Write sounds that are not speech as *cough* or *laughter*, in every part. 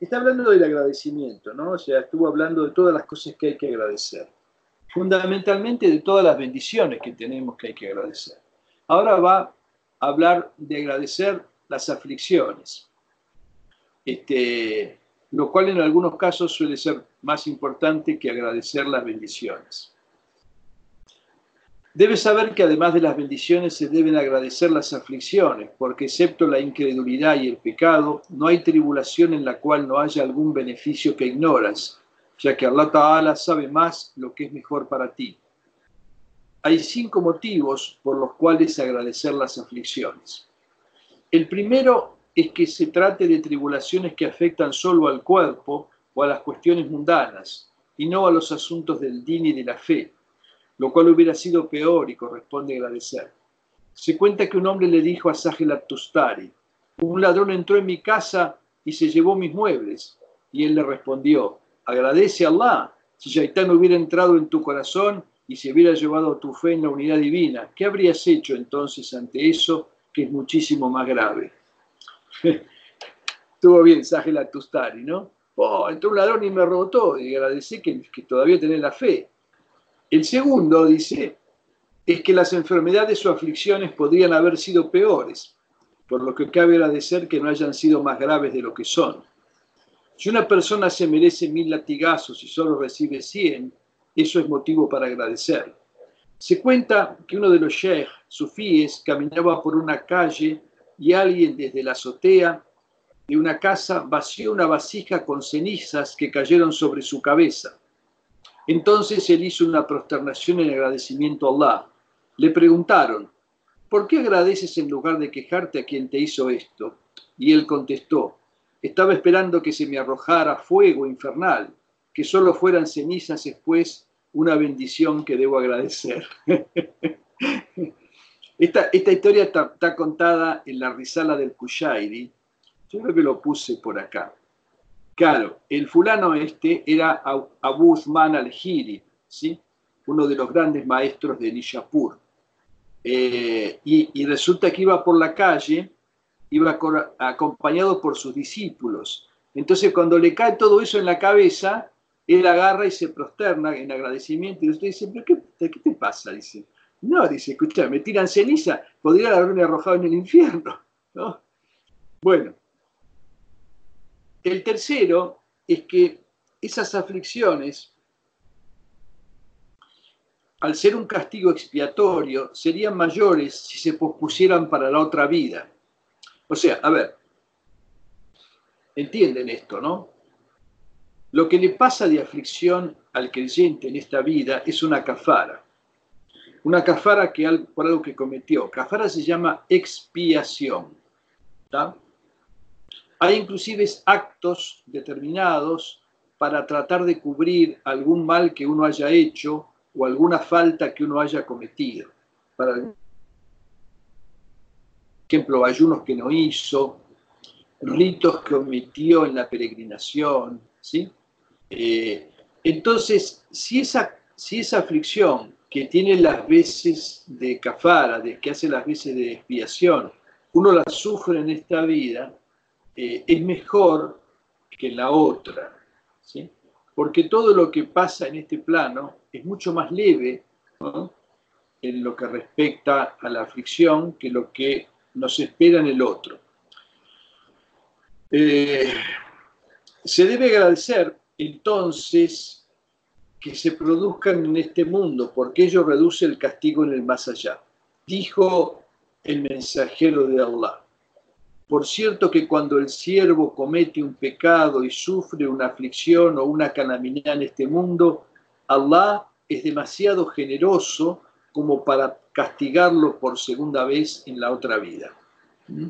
está hablando del agradecimiento, ¿no? O sea, estuvo hablando de todas las cosas que hay que agradecer, fundamentalmente de todas las bendiciones que tenemos que hay que agradecer. Ahora va a hablar de agradecer las aflicciones. Este, lo cual en algunos casos suele ser más importante que agradecer las bendiciones. Debes saber que además de las bendiciones se deben agradecer las aflicciones, porque excepto la incredulidad y el pecado, no hay tribulación en la cual no haya algún beneficio que ignoras, ya que Allah Ta'ala sabe más lo que es mejor para ti. Hay cinco motivos por los cuales agradecer las aflicciones. El primero es que se trate de tribulaciones que afectan solo al cuerpo o a las cuestiones mundanas, y no a los asuntos del din y de la fe, lo cual hubiera sido peor y corresponde agradecer. Se cuenta que un hombre le dijo a Sahel Tustari, un ladrón entró en mi casa y se llevó mis muebles, y él le respondió, agradece a Allah, si Shaitán hubiera entrado en tu corazón y se hubiera llevado tu fe en la unidad divina, ¿qué habrías hecho entonces ante eso que es muchísimo más grave? *laughs* Estuvo bien Sahel Tustari, ¿no? Oh, entró un ladrón y me robó todo, y agradecí que, que todavía tenés la fe. El segundo, dice, es que las enfermedades o aflicciones podrían haber sido peores, por lo que cabe agradecer que no hayan sido más graves de lo que son. Si una persona se merece mil latigazos y solo recibe cien, eso es motivo para agradecer. Se cuenta que uno de los sheikh sufíes caminaba por una calle y alguien desde la azotea de una casa vació una vasija con cenizas que cayeron sobre su cabeza. Entonces él hizo una prosternación en agradecimiento a Allah. Le preguntaron, ¿por qué agradeces en lugar de quejarte a quien te hizo esto? Y él contestó, estaba esperando que se me arrojara fuego infernal, que solo fueran cenizas después una bendición que debo agradecer. *laughs* Esta, historia está, contada en la Risala del Kushairi. Yo creo que lo puse por acá. Claro, el fulano este era Abu Uthman al-Hiri, ¿sí? uno de los grandes maestros de Nishapur. Eh, y, resulta que iba por la calle, iba acompañado por sus discípulos. Entonces, cuando le cae todo eso en la cabeza, él agarra y se prosterna en agradecimiento. Y usted dice, ¿pero qué, te pasa? Dice, no, dice, escucha, me tiran ceniza, podrían haberme arrojado en el infierno. *laughs* ¿no? Bueno, el tercero es que esas aflicciones, al ser un castigo expiatorio, serían mayores si se pospusieran para la otra vida. O sea, a ver, entienden esto, ¿no? Lo que le pasa de aflicción al creyente en esta vida es una cafara una cafara que, por algo que cometió. Cafara se llama expiación. Hay inclusive actos determinados para tratar de cubrir algún mal que uno haya hecho o alguna falta que uno haya cometido. Para ejemplo, ayunos que no hizo, ritos que omitió en la peregrinación. ¿sí? Eh, entonces, si esa, si esa aflicción que tiene las veces de kafara, de, que hace las veces de expiación, uno las sufre en esta vida, eh, es mejor que la otra. ¿sí? Porque todo lo que pasa en este plano es mucho más leve en lo que respecta a la aflicción que lo que nos espera en el otro. Eh, se debe agradecer entonces que se produzcan en este mundo, porque ello reduce el castigo en el más allá. Dijo el mensajero de Allah. Por cierto que cuando el siervo comete un pecado y sufre una aflicción o una calamidad en este mundo, Allah es demasiado generoso como para castigarlo por segunda vez en la otra vida. ¿Mm?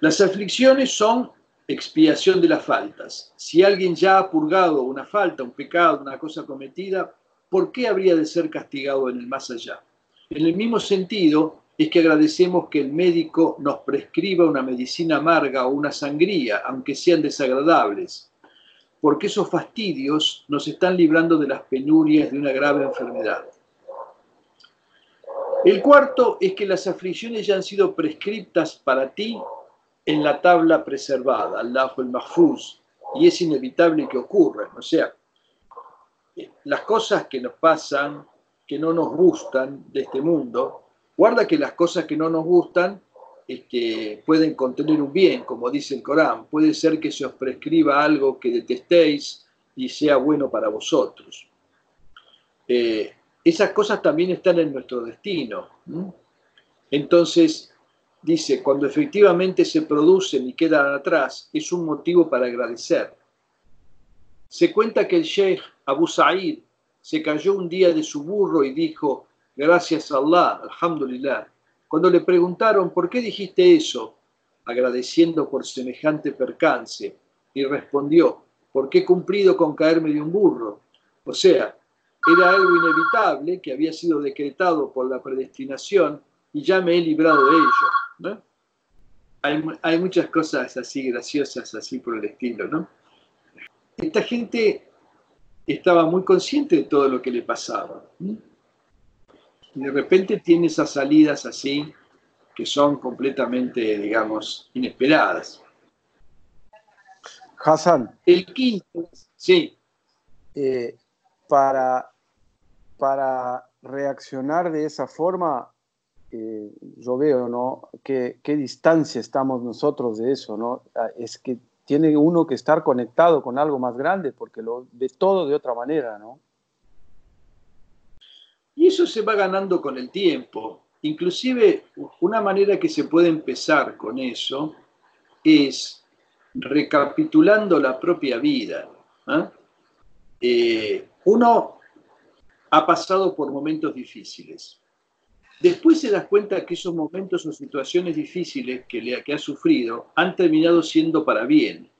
Las aflicciones son expiación de las faltas. Si alguien ya ha purgado una falta, un pecado, una cosa cometida, ¿por qué habría de ser castigado en el más allá? En el mismo sentido, es que agradecemos que el médico nos prescriba una medicina amarga o una sangría, aunque sean desagradables, porque esos fastidios nos están librando de las penurias de una grave enfermedad. El cuarto es que las aflicciones ya han sido prescriptas para ti en la tabla preservada, al lado el Mahfuz, y es inevitable que ocurran. O sea, las cosas que nos pasan, que no nos gustan de este mundo, Guarda que las cosas que no nos gustan pueden contener un bien, como dice el Corán. Puede ser que se os prescriba algo que detestéis y sea bueno para vosotros. Eh, esas cosas también están en nuestro destino. Entonces, dice, cuando efectivamente se producen y quedan atrás, es un motivo para agradecer. Se cuenta que el sheikh Abu Sa'id se cayó un día de su burro y dijo, Gracias a Allah, alhamdulillah. Cuando le preguntaron, ¿por qué dijiste eso? Agradeciendo por semejante percance. Y respondió, porque he cumplido con caerme de un burro. O sea, era algo inevitable que había sido decretado por la predestinación y ya me he librado de ello. Hay, hay, muchas cosas así graciosas, así por el estilo, ¿no? Esta gente estaba muy consciente de todo lo que le pasaba. Y de repente tiene esas salidas así que son completamente, digamos, inesperadas. Hassan. El quinto, sí. Eh, para, para reaccionar de esa forma, eh, yo veo, ¿no? ¿Qué, ¿Qué distancia estamos nosotros de eso, ¿no? Ah, es que tiene uno que estar conectado con algo más grande, porque lo ve todo de otra manera, ¿no? Y eso se va ganando con el tiempo. Inclusive una manera que se puede empezar con eso es recapitulando la propia vida. ¿ah? Eh, uno ha pasado por momentos difíciles. Después se das cuenta que esos momentos o situaciones difíciles que, le, que ha sufrido han terminado siendo para bien.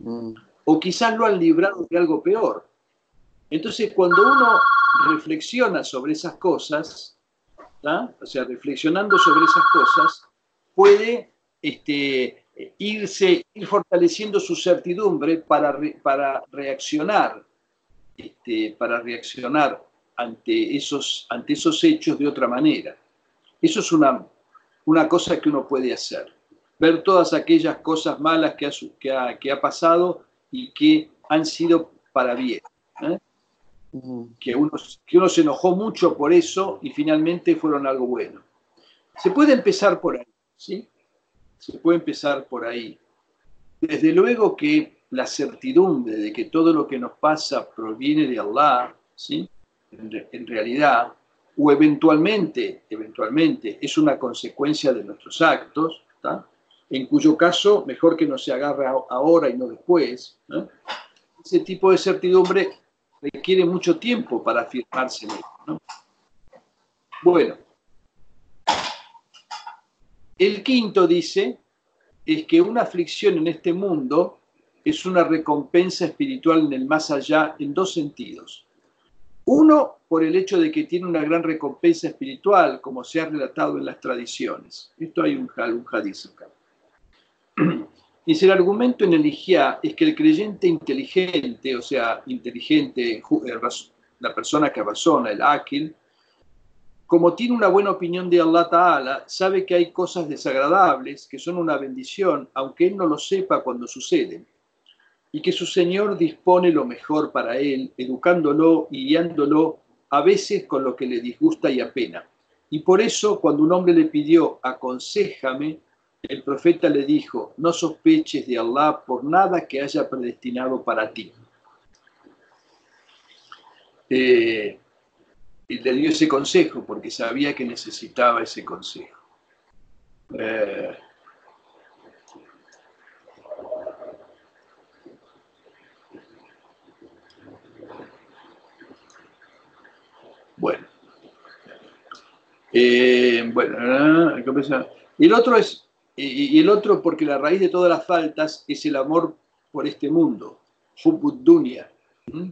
Mm. O quizás lo han librado de algo peor. Entonces, cuando uno reflexiona sobre esas cosas, o sea, reflexionando sobre esas cosas, puede este, irse, ir fortaleciendo su certidumbre para, para reaccionar, este, para reaccionar ante esos, ante esos hechos de otra manera. Eso es una, una cosa que uno puede hacer. Ver todas aquellas cosas malas que ha, que ha, que ha pasado y que han sido para bien. ¿eh? que uno, que uno se enojó mucho por eso y finalmente fueron algo bueno. Se puede empezar por ahí, ¿sí? Se puede empezar por ahí. Desde luego que la certidumbre de que todo lo que nos pasa proviene de Allah, ¿sí? En, realidad, o eventualmente, eventualmente es una consecuencia de nuestros actos, en cuyo caso mejor que no se agarre ahora y no después. Ese tipo de certidumbre requiere mucho tiempo para afirmarse en ello. Bueno, el quinto dice es que una aflicción en este mundo es una recompensa espiritual en el más allá en dos sentidos. Uno, por el hecho de que tiene una gran recompensa espiritual, como se ha relatado en las tradiciones. Esto hay un, un acá. *clears throat* Dice, el argumento en el Ijá es que el creyente inteligente, o sea, inteligente, eh, la persona que razona, el Akil, como tiene una buena opinión de Allah Ta'ala, sabe que hay cosas desagradables que son una bendición, aunque él no lo sepa cuando suceden, y que su Señor dispone lo mejor para él, educándolo y guiándolo a veces con lo que le disgusta y apena. Y por eso, cuando un hombre le pidió, aconsejame, el profeta le dijo, no sospeches de Allah por nada que haya predestinado para ti. Eh, y le dio ese consejo porque sabía que necesitaba ese consejo. Eh, bueno. Eh, bueno, y el otro es y, el otro porque la raíz de todas las faltas es el amor por este mundo, Dunya. ¿Mm?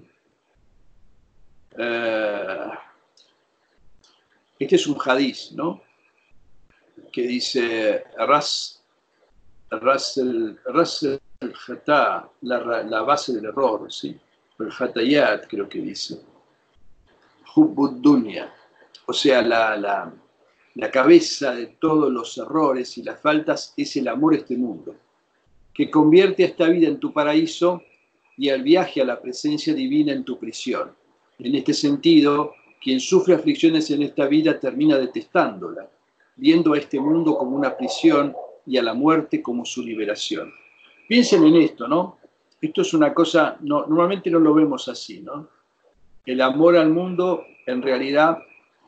Eh, este es un hadiz, ¿no? Que dice, Ras, ras el, la, la, base del error, ¿sí? El Hatayat creo que dice. Hubud Dunya. O sea, la, la la cabeza de todos los errores y las faltas es el amor a este mundo, que convierte a esta vida en tu paraíso y al viaje a la presencia divina en tu prisión. En este sentido, quien sufre aflicciones en esta vida termina detestándola, viendo a este mundo como una prisión y a la muerte como su liberación. Piensen en esto, ¿no? Esto es una cosa, no, normalmente no lo vemos así, ¿no? El amor al mundo en realidad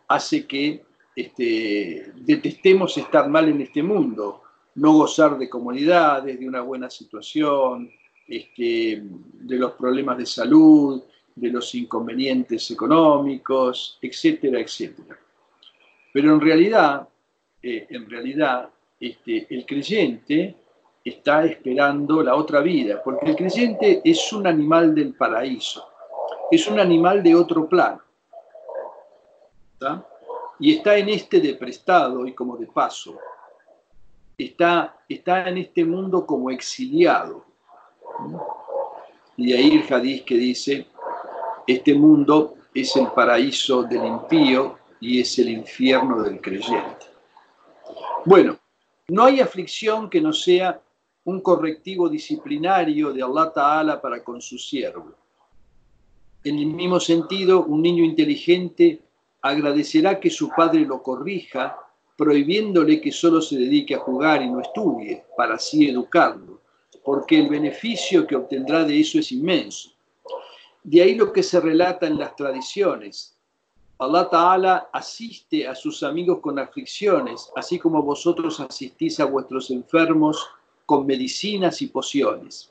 hace que este, detestemos estar mal en este mundo, no gozar de comodidades, de una buena situación, este, de los problemas de salud, de los inconvenientes económicos, etcétera, etcétera. Pero en realidad, eh, en realidad, este, el creyente está esperando la otra vida, porque el creyente es un animal del paraíso, es un animal de otro plano. Y está en este de prestado y como de paso. Está, está en este mundo como exiliado. Y ahí el hadiz que dice, este mundo es el paraíso del impío y es el infierno del creyente. Bueno, no hay aflicción que no sea un correctivo disciplinario de Allah Ta'ala para con su siervo. En el mismo sentido, un niño inteligente agradecerá que su padre lo corrija, prohibiéndole que solo se dedique a jugar y no estudie, para así educarlo, porque el beneficio que obtendrá de eso es inmenso. De ahí lo que se relata en las tradiciones. Allah Ta'ala asiste a sus amigos con aflicciones, así como vosotros asistís a vuestros enfermos con medicinas y pociones.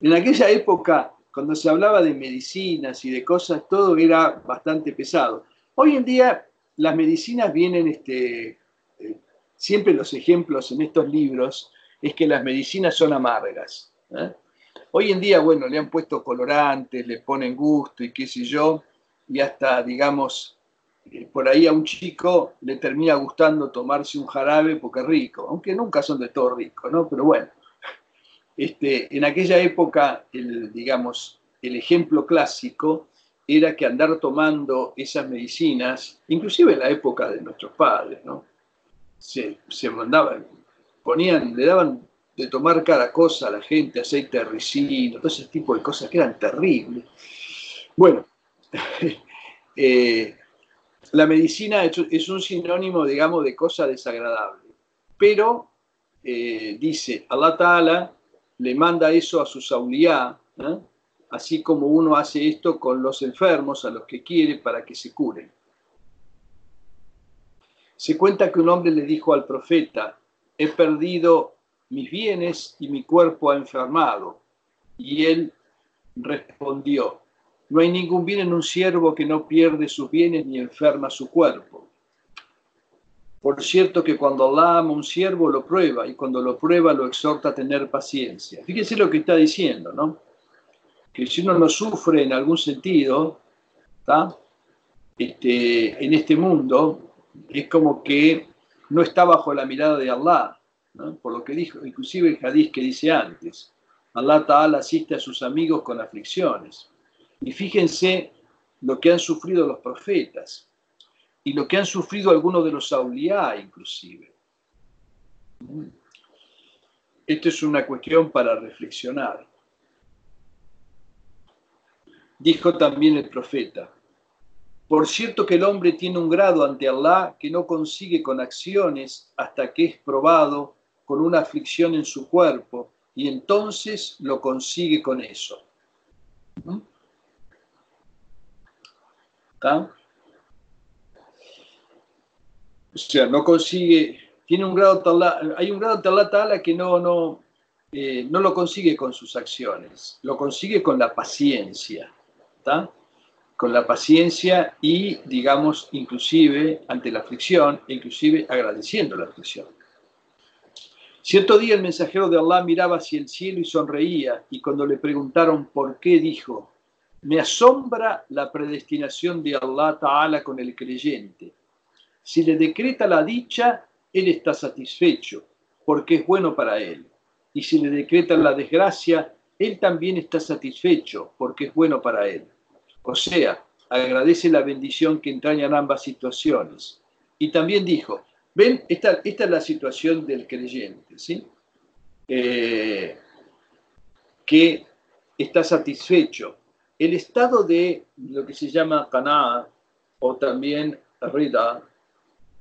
En aquella época, cuando se hablaba de medicinas y de cosas, todo era bastante pesado. Hoy en día las medicinas vienen, este, eh, siempre los ejemplos en estos libros es que las medicinas son amargas. ¿eh? Hoy en día, bueno, le han puesto colorantes, le ponen gusto y qué sé yo, y hasta, digamos, eh, por ahí a un chico le termina gustando tomarse un jarabe porque es rico, aunque nunca son de todo ricos, ¿no? Pero bueno, este, en aquella época, el, digamos, el ejemplo clásico era que andar tomando esas medicinas, inclusive en la época de nuestros padres, ¿no? Se, mandaban, ponían, le daban de tomar cada cosa a la gente, aceite de ricino, todo ese tipo de cosas que eran terribles. Bueno, *laughs* eh, la medicina es un sinónimo, digamos, de cosa desagradable, pero eh, dice, Allah Ta'ala le manda eso a sus auliá, ¿eh? así como uno hace esto con los enfermos a los que quiere para que se curen. Se cuenta que un hombre le dijo al profeta, he perdido mis bienes y mi cuerpo ha enfermado. Y él respondió, no hay ningún bien en un siervo que no pierde sus bienes ni enferma su cuerpo. Por cierto que cuando Allah ama a un siervo lo prueba y cuando lo prueba lo exhorta a tener paciencia. Fíjense lo que está diciendo, ¿no? que si uno no sufre en algún sentido, este, en este mundo, es como que no está bajo la mirada de Allah, por lo que dijo, inclusive el hadith que dice antes, Allah Ta'ala asiste a sus amigos con aflicciones. Y fíjense lo que han sufrido los profetas y lo que han sufrido algunos de los auliá inclusive. Esto es una cuestión para reflexionar. Dijo también el profeta, por cierto que el hombre tiene un grado ante Allah que no consigue con acciones hasta que es probado con una aflicción en su cuerpo y entonces lo consigue con eso. ¿Mm? O sea, no consigue, tiene un grado, hay un grado ante Allah que no, no, eh, no lo consigue con sus acciones, lo consigue con la paciencia con la paciencia y, digamos, inclusive ante la aflicción, inclusive agradeciendo la aflicción. Cierto día el mensajero de Allah miraba hacia el cielo y sonreía, y cuando le preguntaron por qué, dijo, me asombra la predestinación de Allah Ta'ala con el creyente. Si le decreta la dicha, él está satisfecho, porque es bueno para él. Y si le decreta la desgracia, él también está satisfecho, porque es bueno para él. O sea, agradece la bendición que entrañan ambas situaciones. Y también dijo, ven, esta, es la situación del creyente, ¿sí? Eh, que está satisfecho el estado de lo que se llama Kaná o también Rida,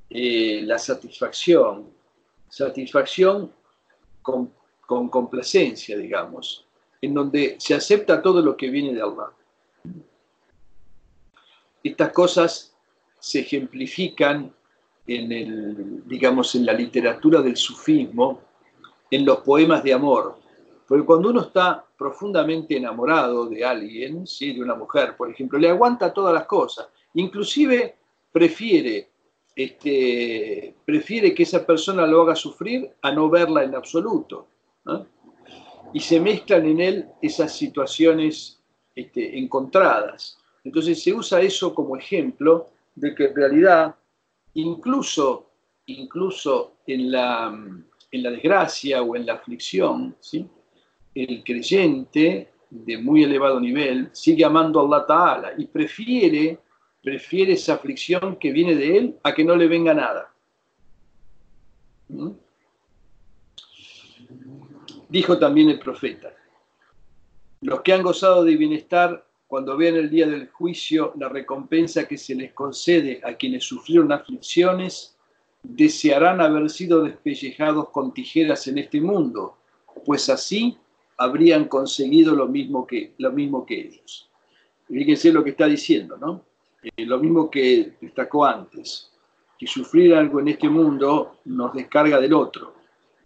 eh, la satisfacción, satisfacción con, con, complacencia, digamos, en donde se acepta todo lo que viene de Allah. Estas cosas se ejemplifican en el, digamos, en la literatura del sufismo, en los poemas de amor, porque cuando uno está profundamente enamorado de alguien, ¿sí? de una mujer, por ejemplo, le aguanta todas las cosas. Inclusive prefiere, este, prefiere que esa persona lo haga sufrir a no verla en absoluto. Y se mezclan en él esas situaciones este, encontradas. Entonces se usa eso como ejemplo de que en realidad, incluso, incluso en, la, en la desgracia o en la aflicción, ¿sí? el creyente de muy elevado nivel sigue amando a Allah Ta'ala y prefiere, prefiere esa aflicción que viene de él a que no le venga nada. ¿Mm? Dijo también el profeta, los que han gozado de bienestar cuando vean el día del juicio la recompensa que se les concede a quienes sufrieron aflicciones, desearán haber sido despellejados con tijeras en este mundo, pues así habrían conseguido lo mismo que, lo mismo que ellos. Fíjense lo que está diciendo, ¿no? Eh, lo mismo que destacó antes, que sufrir algo en este mundo nos descarga del otro.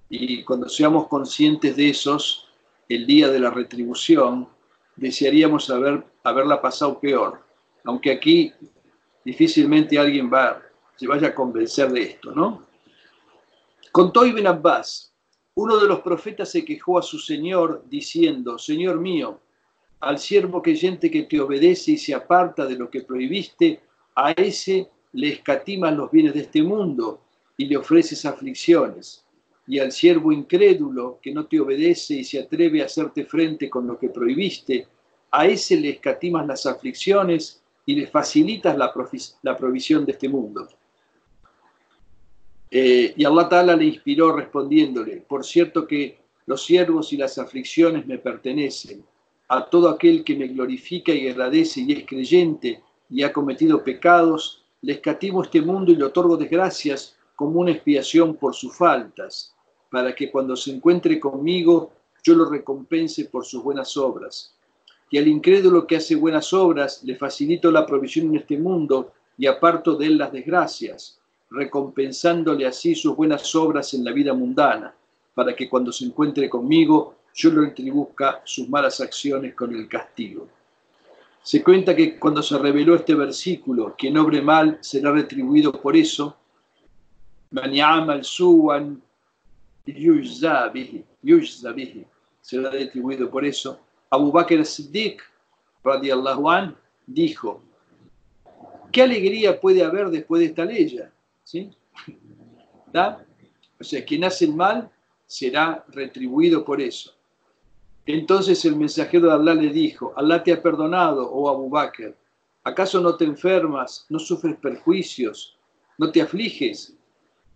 Y cuando seamos conscientes de esos, el día de la retribución, desearíamos haber, haberla pasado peor. Aunque aquí difícilmente alguien va, se vaya a convencer de esto, ¿no? Contó Ibn Abbas, uno de los profetas se quejó a su señor diciendo, Señor mío, al siervo creyente que te obedece y se aparta de lo que prohibiste, a ese le escatimas los bienes de este mundo y le ofreces aflicciones. Y al siervo incrédulo que no te obedece y se atreve a hacerte frente con lo que prohibiste, a ese le escatimas las aflicciones y le facilitas la, la provisión de este mundo. Eh, y Allah Ta'ala le inspiró respondiéndole, por cierto que los siervos y las aflicciones me pertenecen. A todo aquel que me glorifica y agradece y es creyente y ha cometido pecados, le escatimo este mundo y le otorgo desgracias como una expiación por sus faltas, para que cuando se encuentre conmigo yo lo recompense por sus buenas obras. Y al incrédulo que hace buenas obras le facilito la provisión en este mundo y aparto de él las desgracias recompensándole así sus buenas obras en la vida mundana, para que cuando se encuentre conmigo yo lo retribuzca sus malas acciones con el castigo. Se cuenta que cuando se reveló este versículo, quien obre mal será retribuido por eso, será retribuido por eso. Abu Bakr Siddiq, radiallahu an, dijo, ¿qué alegría puede haber después de esta ley? ¿Sí? *laughs* O sea, quien hace el mal será retribuido por eso. Entonces el mensajero de Allah le dijo, Allah te ha perdonado, oh Abu Bakr, ¿acaso no te enfermas, no sufres perjuicios, no te afliges?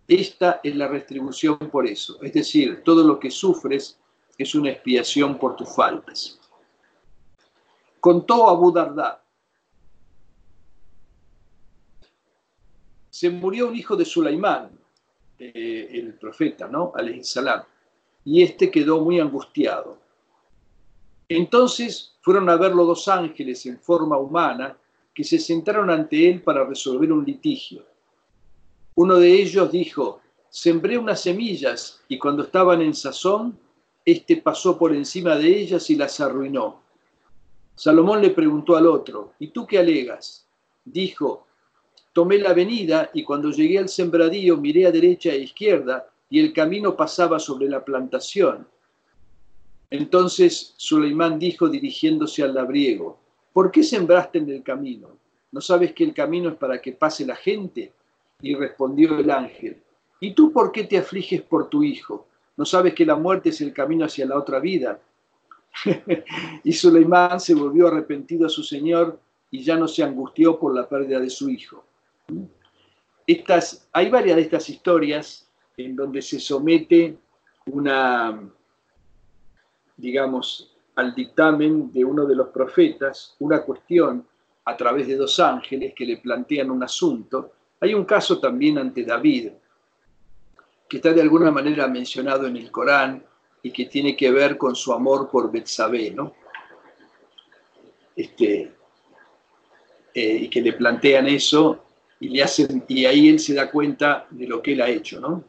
Esta es la retribución por eso. Es decir, todo lo que sufres es una expiación por tus faltas. Contó Abu Darda, se murió un hijo de Sulaimán, eh, el profeta, ¿no? salam, y este quedó muy angustiado. Entonces fueron a verlo dos ángeles en forma humana que se sentaron ante él para resolver un litigio. Uno de ellos dijo, sembré unas semillas y cuando estaban en sazón, éste pasó por encima de ellas y las arruinó. Salomón le preguntó al otro, ¿y tú qué alegas? Dijo, tomé la avenida y cuando llegué al sembradío miré a derecha e izquierda y el camino pasaba sobre la plantación. Entonces Suleimán dijo dirigiéndose al labriego, ¿por qué sembraste en el camino? ¿No sabes que el camino es para que pase la gente? Y respondió el ángel, ¿y tú por qué te afliges por tu hijo? ¿No sabes que la muerte es el camino hacia la otra vida? *laughs* y Suleimán se volvió arrepentido a su señor y ya no se angustió por la pérdida de su hijo. Estas, hay varias de estas historias en donde se somete una, digamos, al dictamen de uno de los profetas, una cuestión a través de dos ángeles que le plantean un asunto. Hay un caso también ante David, que está de alguna manera mencionado en el Corán y que tiene que ver con su amor por Betsabé, ¿no? Este, eh, y que le plantean eso y le hacen, y ahí él se da cuenta de lo que él ha hecho, ¿no?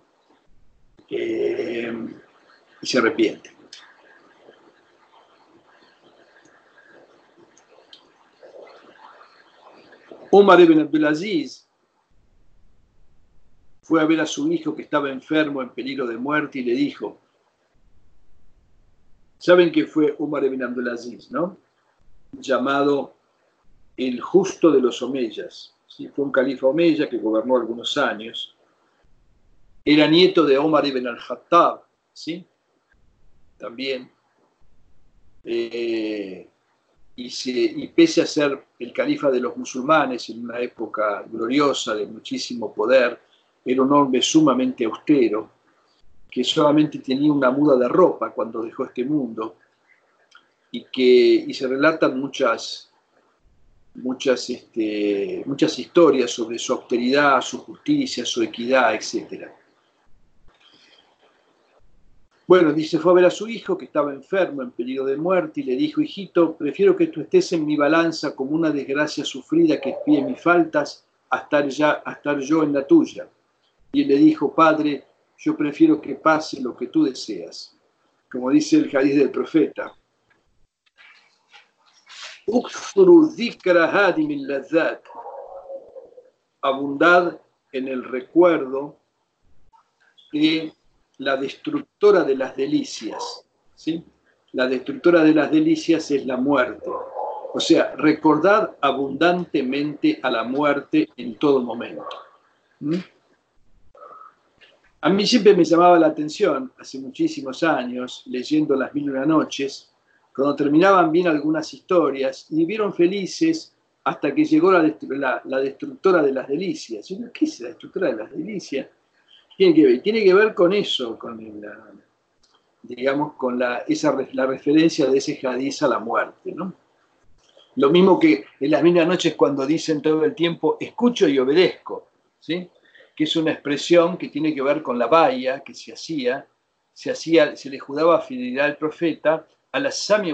Eh, y se arrepiente. Omar ibn Abdulaziz fue a ver a su hijo que estaba enfermo, en peligro de muerte, y le dijo, ¿saben que fue Omar ibn Abdulaziz, no? Llamado el justo de los Omeyas. Fue un califa Omeya que gobernó algunos años. Era nieto de Omar ibn al-Khattab, ¿sí? También. Eh, y, pese a ser el califa de los musulmanes en una época gloriosa de muchísimo poder, era un hombre sumamente austero, que solamente tenía una muda de ropa cuando dejó este mundo, y que y se relatan muchas, muchas, este, muchas historias sobre su austeridad, su justicia, su equidad, etcétera. Bueno, dice, fue a ver a su hijo que estaba enfermo, en peligro de muerte, y le dijo, hijito, prefiero que tú estés en mi balanza como una desgracia sufrida que espíe mis faltas a estar, ya, a estar yo en la tuya. Y él le dijo, padre, yo prefiero que pase lo que tú deseas. Como dice el jardín del profeta. Abundad en el recuerdo de la destructora de las delicias. ¿sí? La destructora de las delicias es la muerte. O sea, recordad abundantemente a la muerte en todo momento. ¿Mm? A mí siempre me llamaba la atención, hace muchísimos años, leyendo Las Mil y una Noches, cuando terminaban bien algunas historias y vivieron felices hasta que llegó la, destructora de las delicias. ¿Qué es la destructora de las delicias? Tiene que ver, tiene que ver con eso, con la, digamos, con la, esa, la referencia de ese hadiz a la muerte, ¿no? Lo mismo que en las mismas noches cuando dicen todo el tiempo, escucho y obedezco, ¿sí? que es una expresión que tiene que ver con la valla que se hacía, se hacía, se le juraba fidelidad al profeta a la sami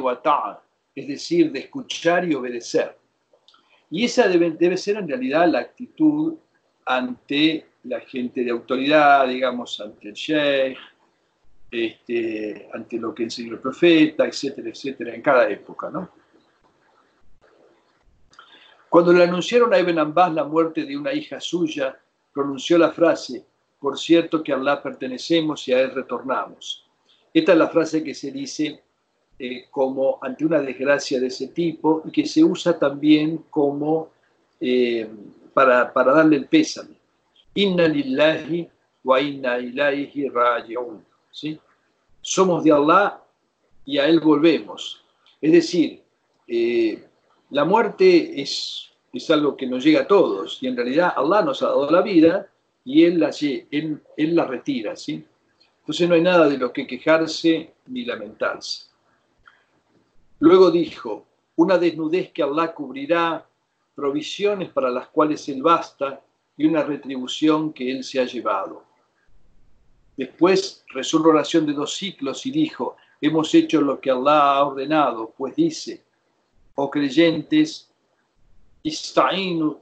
es decir, de escuchar y obedecer. Y esa debe, debe ser en realidad la actitud ante la gente de autoridad, digamos, ante el sheikh, este, ante lo que enseñó el profeta, etcétera, etcétera, en cada época, ¿no? Cuando le anunciaron a Ibn Abbas la muerte de una hija suya, pronunció la frase, por cierto que a Allah pertenecemos y a Él retornamos. Esta es la frase que se dice eh, como ante una desgracia de ese tipo y que se usa también como eh, para, para darle el pésame. Inna lillahi wa inna ilaihi raji'un. ¿sí? Somos de Allah y a Él volvemos. Es decir, eh, la muerte es, es algo que nos llega a todos y en realidad Allah nos ha dado la vida y Él la, él, él la retira. ¿sí? Entonces no hay nada de lo que quejarse ni lamentarse. Luego dijo, una desnudez que Allah cubrirá, provisiones para las cuales Él basta y una retribución que él se ha llevado. Después rezó una oración de dos ciclos y dijo, hemos hecho lo que Allah ha ordenado, pues dice, oh creyentes, ista'inu,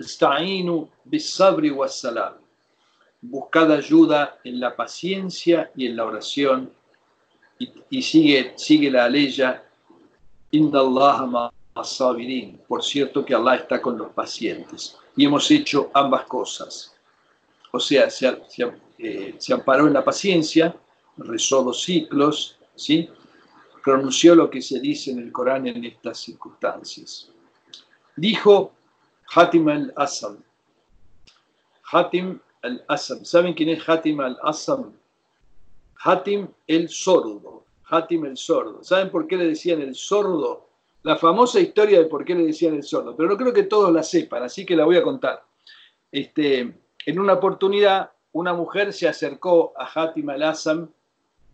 ista'inu bisabri salam. Buscad ayuda en la paciencia y en la oración. Y, sigue, sigue la aleya, inna Allah por cierto que Allah está con los pacientes y hemos hecho ambas cosas. O sea, se, eh, amparó en la paciencia, rezó dos ciclos, ¿sí? pronunció lo que se dice en el Corán en estas circunstancias. Dijo Hatim al-Asam. Hatim al-Asam. ¿Saben quién es Hatim al-Asam? Hatim el sordo. Hatim el sordo. ¿Saben por qué le decían el sordo? La famosa historia de por qué le decían el sordo, pero no creo que todos la sepan, así que la voy a contar. Este, en una oportunidad, una mujer se acercó a Hatim al-Assam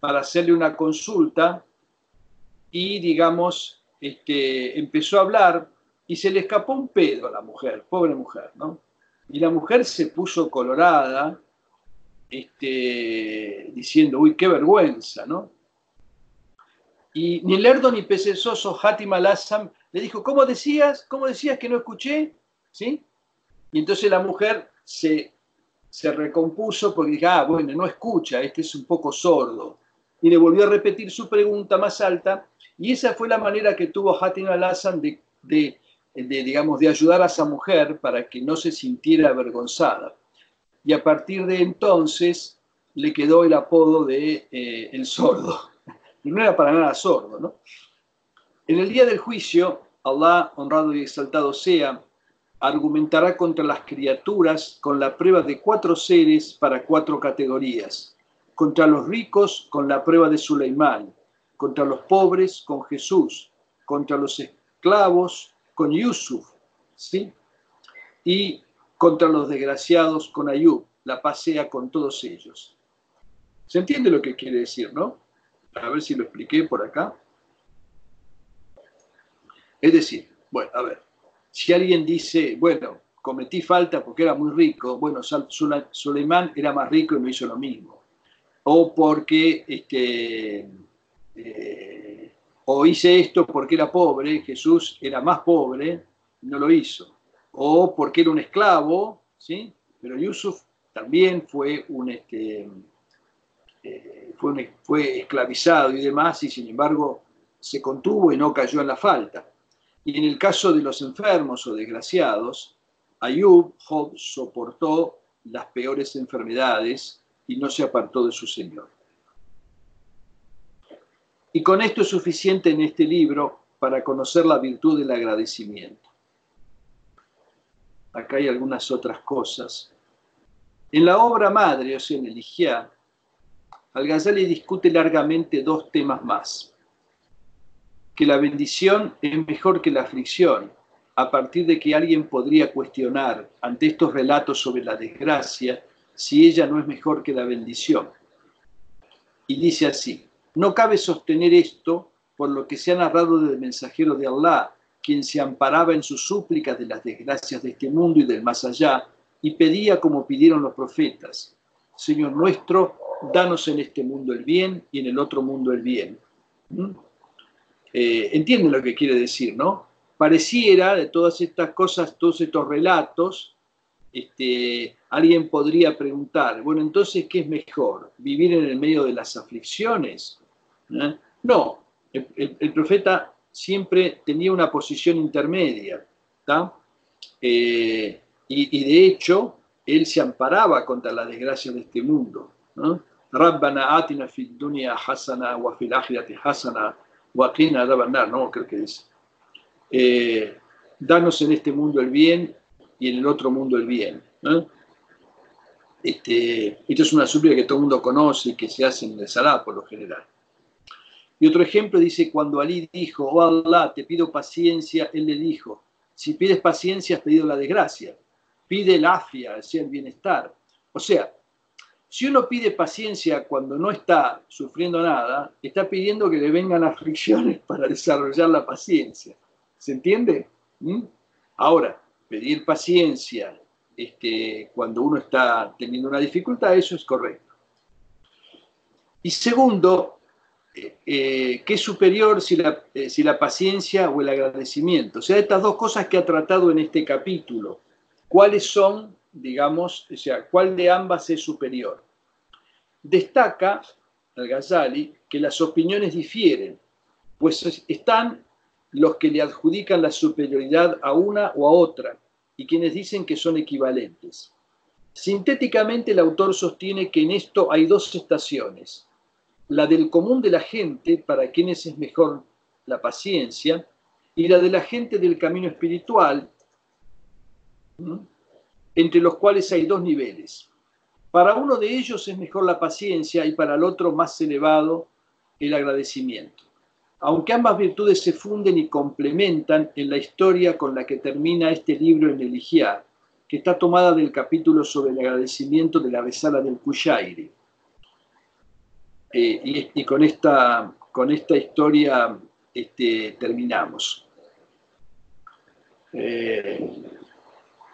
para hacerle una consulta y, digamos, este, empezó a hablar y se le escapó un pedo a la mujer, pobre mujer, ¿no? Y la mujer se puso colorada, este, diciendo, uy, qué vergüenza, ¿no? Y ni Lerdo ni Pesesoso, Hatim al-Assam, le dijo, ¿cómo decías? ¿Cómo decías que no escuché? ¿Sí? Y entonces la mujer se, se recompuso porque dijo, ah, bueno, no escucha, este es un poco sordo. Y le volvió a repetir su pregunta más alta, y esa fue la manera que tuvo Hatim al-Assam de, de, digamos, de ayudar a esa mujer para que no se sintiera avergonzada. Y a partir de entonces le quedó el apodo de eh, el sordo. Y no era para nada sordo, ¿no? En el día del juicio, Allah, honrado y exaltado sea, argumentará contra las criaturas con la prueba de cuatro seres para cuatro categorías. Contra los ricos con la prueba de Suleimán, contra los pobres con Jesús, contra los esclavos con Yusuf, ¿sí? Y contra los desgraciados con Ayub, la pasea con todos ellos. ¿Se entiende lo que quiere decir, no? A ver si lo expliqué por acá. Es decir, bueno, a ver, si alguien dice, bueno, cometí falta porque era muy rico, bueno, Suleimán era más rico y no hizo lo mismo. O porque, este, eh, o hice esto porque era pobre, Jesús era más pobre, no lo hizo. O porque era un esclavo, ¿sí? Pero Yusuf también fue un, este, fue, fue esclavizado y demás, y sin embargo se contuvo y no cayó en la falta. Y en el caso de los enfermos o desgraciados, Ayub, Job, soportó las peores enfermedades y no se apartó de su Señor. Y con esto es suficiente en este libro para conocer la virtud del agradecimiento. Acá hay algunas otras cosas. En la obra madre, o sea, en el Ijá, Al-Ghazali discute largamente dos temas más que la bendición es mejor que la aflicción, a partir de que alguien podría cuestionar ante estos relatos sobre la desgracia si ella no es mejor que la bendición. Y dice así, no cabe sostener esto por lo que se ha narrado del mensajero de Allah, quien se amparaba en sus súplicas de las desgracias de este mundo y del más allá, y pedía como pidieron los profetas, Señor nuestro, danos en este mundo el bien y en el otro mundo el bien. ¿Mm? eh, entienden lo que quiere decir, ¿no? Pareciera de todas estas cosas, todos estos relatos, este, alguien podría preguntar, bueno, entonces, ¿qué es mejor? ¿Vivir en el medio de las aflicciones? ¿Eh? No, el, profeta siempre tenía una posición intermedia, eh, y, de hecho, él se amparaba contra la desgracia de este mundo. ¿no? Rabbana atina fid dunya hasana wa fil hasana Joaquín Adabanar, ¿no? Creo que es. Eh, danos en este mundo el bien y en el otro mundo el bien. Este, esto es una súplica que todo el mundo conoce y que se hace en el Salá por lo general. Y otro ejemplo dice, cuando Ali dijo, oh Allah, te pido paciencia, él le dijo, si pides paciencia has pedido la desgracia, pide el afia, sea, el bienestar. O sea, si uno pide paciencia cuando no está sufriendo nada, está pidiendo que le vengan aflicciones *laughs* para desarrollar la paciencia. ¿Se entiende? ¿Mm? Ahora, pedir paciencia este, cuando uno está teniendo una dificultad, eso es correcto. Y segundo, eh, eh, ¿qué es superior si la, eh, si la paciencia o el agradecimiento? O sea, estas dos cosas que ha tratado en este capítulo, ¿cuáles son digamos, o sea, cuál de ambas es superior. Destaca al Ghazali que las opiniones difieren, pues están los que le adjudican la superioridad a una o a otra y quienes dicen que son equivalentes. Sintéticamente, el autor sostiene que en esto hay dos estaciones, la del común de la gente, para quienes es mejor la paciencia, y la de la gente del camino espiritual, entre los cuales hay dos niveles. Para uno de ellos es mejor la paciencia y para el otro más elevado el agradecimiento. Aunque ambas virtudes se funden y complementan en la historia con la que termina este libro en Eligiar, que está tomada del capítulo sobre el agradecimiento de la besala del Kushairi. Eh, y, con, esta, con esta historia este, terminamos. Eh,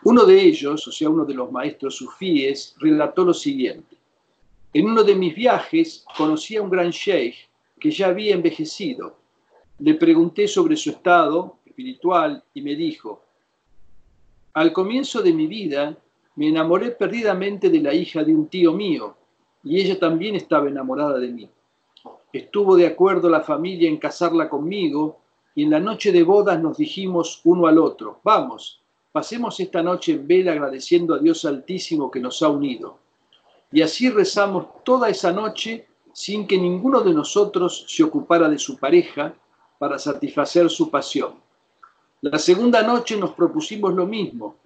uno de ellos, o sea, uno de los maestros sufíes, relató lo siguiente. En uno de mis viajes conocí a un gran sheikh que ya había envejecido. Le pregunté sobre su estado espiritual y me dijo, al comienzo de mi vida me enamoré perdidamente de la hija de un tío mío y ella también estaba enamorada de mí. Estuvo de acuerdo la familia en casarla conmigo y en la noche de bodas nos dijimos uno al otro, vamos, pasemos esta noche en vela agradeciendo a Dios Altísimo que nos ha unido. Y así rezamos toda esa noche sin que ninguno de nosotros se ocupara de su pareja para satisfacer su pasión. La segunda noche nos propusimos lo mismo,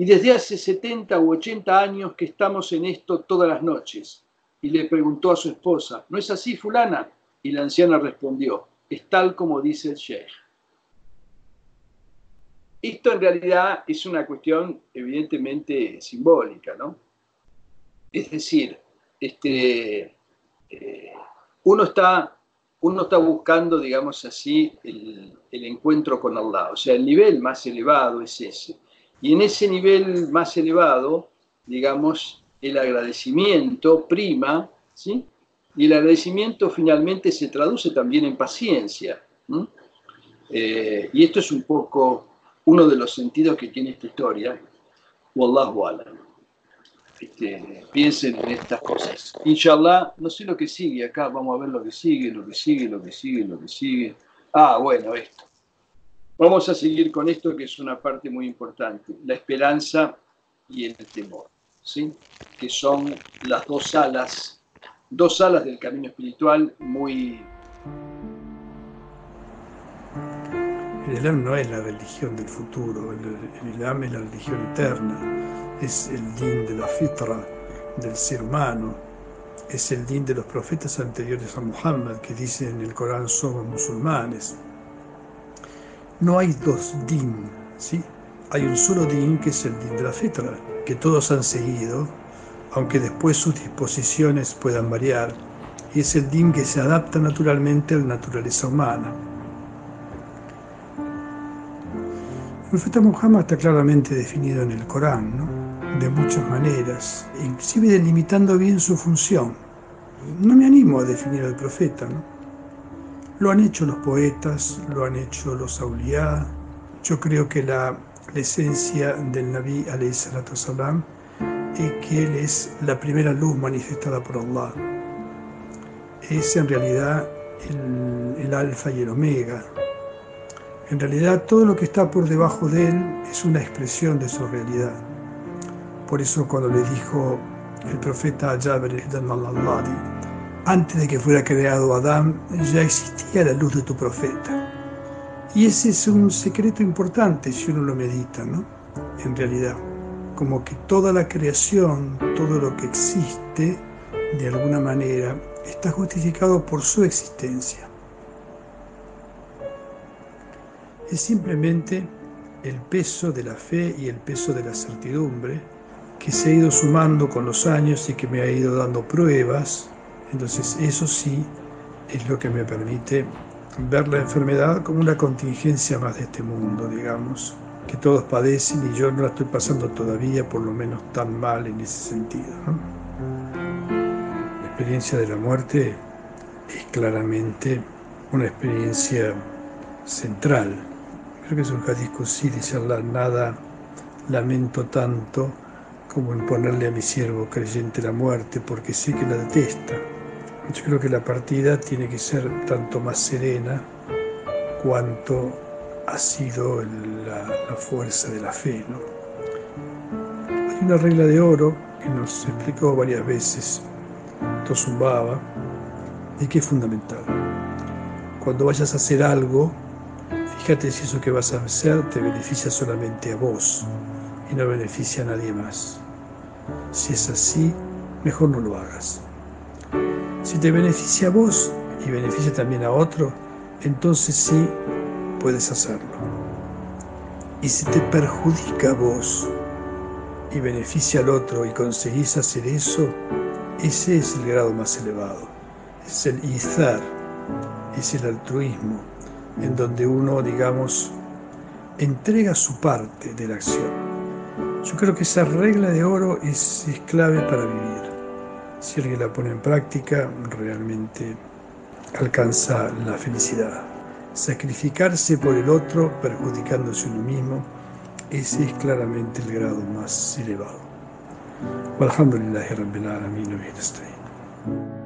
y desde hace 70 u 80 años que estamos en esto todas las noches. Y le preguntó a su esposa, ¿no es así, fulana? Y la anciana respondió, es tal como dice el sheikh. Esto en realidad es una cuestión evidentemente simbólica, ¿no? Es decir, este, eh, uno, está, uno está buscando, digamos así, el, encuentro con Allah. O sea, el nivel más elevado es ese. Y en ese nivel más elevado, digamos, el agradecimiento prima, ¿sí? Y el agradecimiento finalmente se traduce también en paciencia. Eh, y esto es un poco uno de los sentidos que tiene esta historia. Wallahu alam. Este, piensen en estas cosas. Inshallah, no sé lo que sigue acá, vamos a ver lo que sigue, lo que sigue, lo que sigue, lo que sigue. Ah, bueno, esto. Vamos a seguir con esto que es una parte muy importante, la esperanza y el temor, ¿sí? que son las dos alas, dos alas del camino espiritual muy... El Islam no es la religión del futuro, el, Islam es la religión eterna, es el din de la fitra del ser humano, es el din de los profetas anteriores a Muhammad que dicen en el Corán somos musulmanes. No hay dos din, ¿sí? Hay un solo din que es el din de la fitra, que todos han seguido, aunque después sus disposiciones puedan variar, y es el din que se adapta naturalmente a la naturaleza humana. Profeta Muhammad está claramente definido en el Corán, de muchas maneras, inclusive delimitando bien su función. No me animo a definir al profeta. Lo han hecho los poetas, lo han hecho los auliá. Yo creo que la, esencia del Nabi es que él es la primera luz manifestada por Allah. Es en realidad el, el alfa y el omega. En realidad todo lo que está por debajo de él es una expresión de su realidad. Por eso cuando le dijo el profeta Jabir al-Alladi, antes de que fuera creado Adán, ya existía la luz de tu profeta. Y ese es un secreto importante si uno lo medita, ¿no? En realidad, como que toda la creación, todo lo que existe, de alguna manera, está justificado por su existencia. Es simplemente el peso de la fe y el peso de la certidumbre que se ha ido sumando con los años y que me ha ido dando pruebas. Entonces eso sí es lo que me permite ver la enfermedad como una contingencia más de este mundo, digamos, que todos padecen y yo no la estoy pasando todavía por lo menos tan mal en ese sentido. La experiencia de la muerte es claramente una experiencia central. Creo que es un hadith sí, dice Allah, nada lamento tanto como imponerle a mi siervo creyente la muerte, porque sé que la detesta. Yo creo que la partida tiene que ser tanto más serena cuanto ha sido la, fuerza de la fe. hay una regla de oro que nos explicó varias veces Tosumbaba y que es fundamental. Cuando vayas a hacer algo, si eso que vas a hacer te beneficia solamente a vos y no beneficia a nadie más. Si es así, mejor no lo hagas. Si te beneficia a vos y beneficia también a otro, entonces sí puedes hacerlo. Y si te perjudica a vos y beneficia al otro y conseguís hacer eso, ese es el grado más elevado. Es el izar, es el altruismo, en donde uno, digamos, entrega su parte de la acción. Yo creo que esa regla de oro es, es clave para vivir. Si alguien la pone en práctica, realmente alcanza la felicidad. Sacrificarse por el otro, perjudicándose uno mismo, ese es claramente el grado más elevado. Walhamdulillahi Rabbil Alamin